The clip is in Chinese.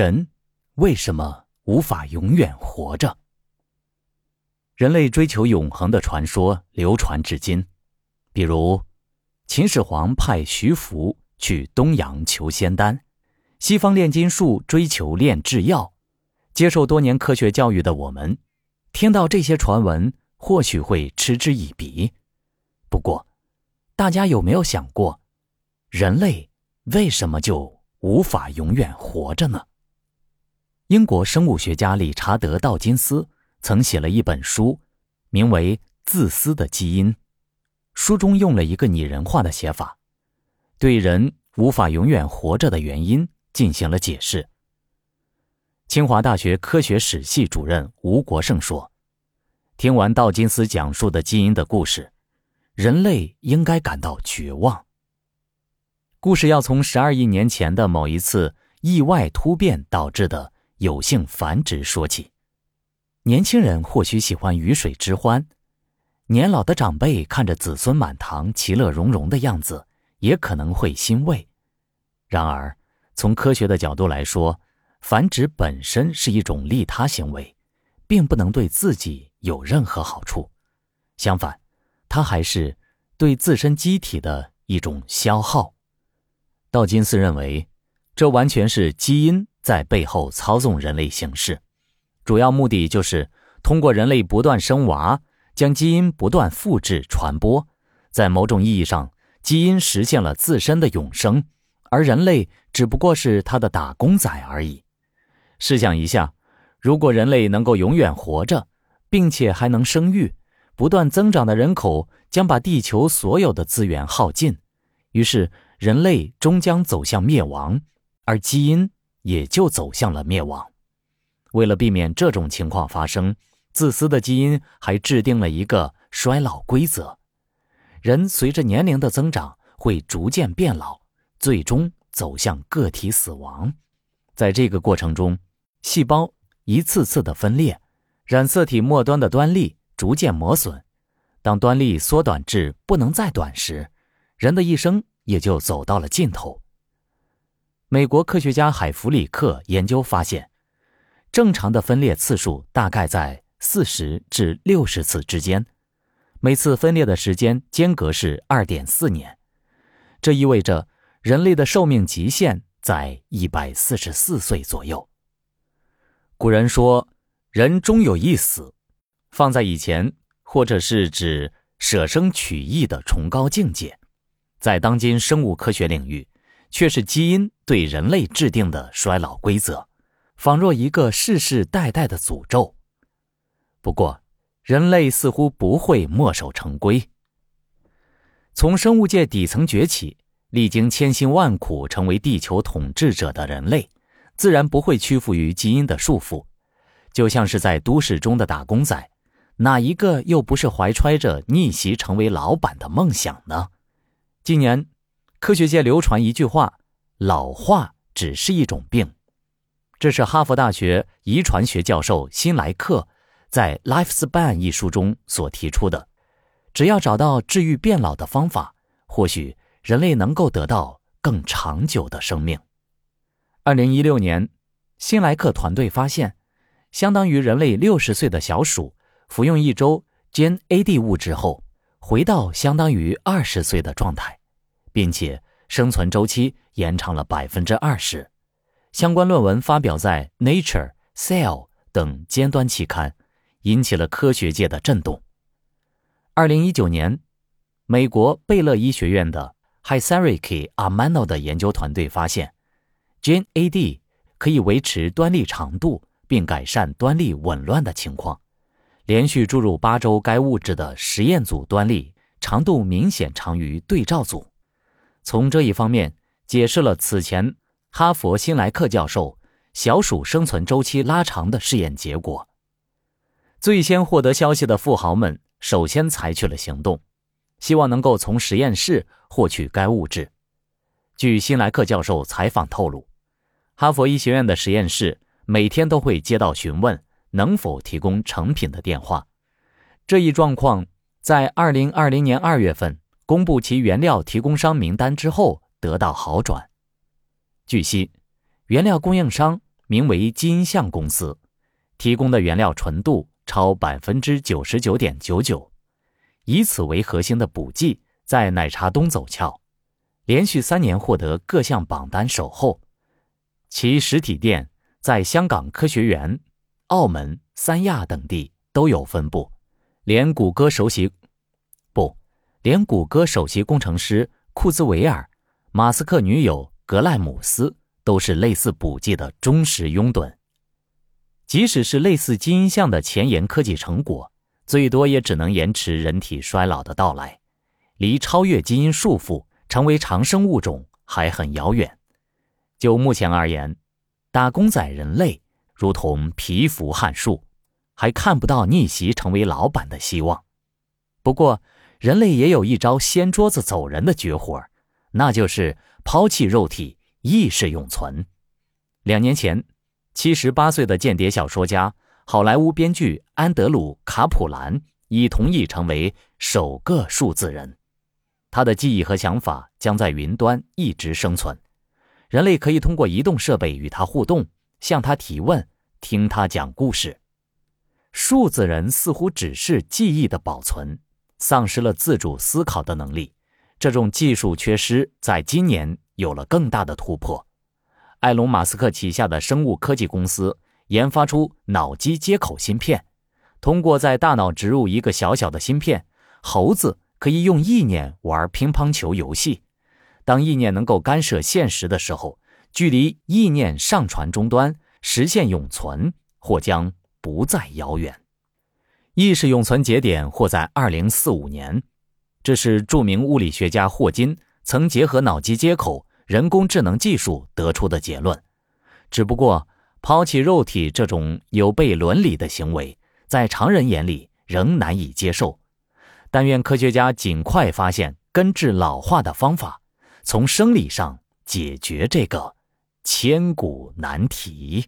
人为什么无法永远活着？人类追求永恒的传说流传至今，比如秦始皇派徐福去东洋求仙丹，西方炼金术追求炼制药。接受多年科学教育的我们，听到这些传闻，或许会嗤之以鼻。不过，大家有没有想过，人类为什么就无法永远活着呢？英国生物学家理查德·道金斯曾写了一本书，名为《自私的基因》。书中用了一个拟人化的写法，对人无法永远活着的原因进行了解释。清华大学科学史系主任吴国胜说：“听完道金斯讲述的基因的故事，人类应该感到绝望。故事要从十二亿年前的某一次意外突变导致的。”有性繁殖说起，年轻人或许喜欢鱼水之欢，年老的长辈看着子孙满堂、其乐融融的样子，也可能会欣慰。然而，从科学的角度来说，繁殖本身是一种利他行为，并不能对自己有任何好处。相反，它还是对自身机体的一种消耗。道金斯认为，这完全是基因。在背后操纵人类行事，主要目的就是通过人类不断生娃，将基因不断复制传播。在某种意义上，基因实现了自身的永生，而人类只不过是它的打工仔而已。试想一下，如果人类能够永远活着，并且还能生育，不断增长的人口将把地球所有的资源耗尽，于是人类终将走向灭亡，而基因。也就走向了灭亡。为了避免这种情况发生，自私的基因还制定了一个衰老规则：人随着年龄的增长会逐渐变老，最终走向个体死亡。在这个过程中，细胞一次次的分裂，染色体末端的端粒逐渐磨损。当端粒缩短至不能再短时，人的一生也就走到了尽头。美国科学家海弗里克研究发现，正常的分裂次数大概在四十至六十次之间，每次分裂的时间间隔是二点四年，这意味着人类的寿命极限在一百四十四岁左右。古人说“人终有一死”，放在以前，或者是指舍生取义的崇高境界，在当今生物科学领域。却是基因对人类制定的衰老规则，仿若一个世世代代的诅咒。不过，人类似乎不会墨守成规。从生物界底层崛起，历经千辛万苦成为地球统治者的人类，自然不会屈服于基因的束缚。就像是在都市中的打工仔，哪一个又不是怀揣着逆袭成为老板的梦想呢？今年。科学界流传一句话：“老化只是一种病。”这是哈佛大学遗传学教授辛莱克在《Lifespan》一书中所提出的。只要找到治愈变老的方法，或许人类能够得到更长久的生命。二零一六年，辛莱克团队发现，相当于人类六十岁的小鼠服用一周 Gen A-D 物质后，回到相当于二十岁的状态。并且生存周期延长了百分之二十，相关论文发表在《Nature》《Cell》等尖端期刊，引起了科学界的震动。二零一九年，美国贝勒医学院的 Hisariki Amano 的研究团队发现，Gene AD 可以维持端粒长度并改善端粒紊乱的情况。连续注入八周该物质的实验组端粒长度明显长于对照组。从这一方面解释了此前哈佛新莱克教授小鼠生存周期拉长的试验结果。最先获得消息的富豪们首先采取了行动，希望能够从实验室获取该物质。据新莱克教授采访透露，哈佛医学院的实验室每天都会接到询问能否提供成品的电话。这一状况在2020年2月份。公布其原料提供商名单之后，得到好转。据悉，原料供应商名为基因象公司，提供的原料纯度超百分之九十九点九九，以此为核心的补剂在奶茶东走俏，连续三年获得各项榜单首后。其实体店在香港科学园、澳门、三亚等地都有分布，连谷歌首席，连谷歌首席工程师库兹韦尔、马斯克女友格赖姆斯都是类似补剂的忠实拥趸。即使是类似基因项的前沿科技成果，最多也只能延迟人体衰老的到来，离超越基因束缚、成为长生物种还很遥远。就目前而言，打工仔人类如同蚍蜉撼树，还看不到逆袭成为老板的希望。不过，人类也有一招掀桌子走人的绝活，那就是抛弃肉体，意识永存。两年前，七十八岁的间谍小说家、好莱坞编剧安德鲁·卡普兰已同意成为首个数字人，他的记忆和想法将在云端一直生存。人类可以通过移动设备与他互动，向他提问，听他讲故事。数字人似乎只是记忆的保存，丧失了自主思考的能力。这种技术缺失在今年有了更大的突破。埃隆·马斯克旗下的生物科技公司研发出脑机接口芯片，通过在大脑植入一个小小的芯片，猴子可以用意念玩乒乓球游戏。当意念能够干涉现实的时候，距离意念上传终端实现永存或将不再遥远。意识永存节点或在二零四五年，这是著名物理学家霍金曾结合脑机接口、人工智能技术得出的结论。只不过，抛弃肉体这种有悖伦理的行为，在常人眼里仍难以接受。但愿科学家尽快发现根治老化的方法。从生理上解决这个千古难题。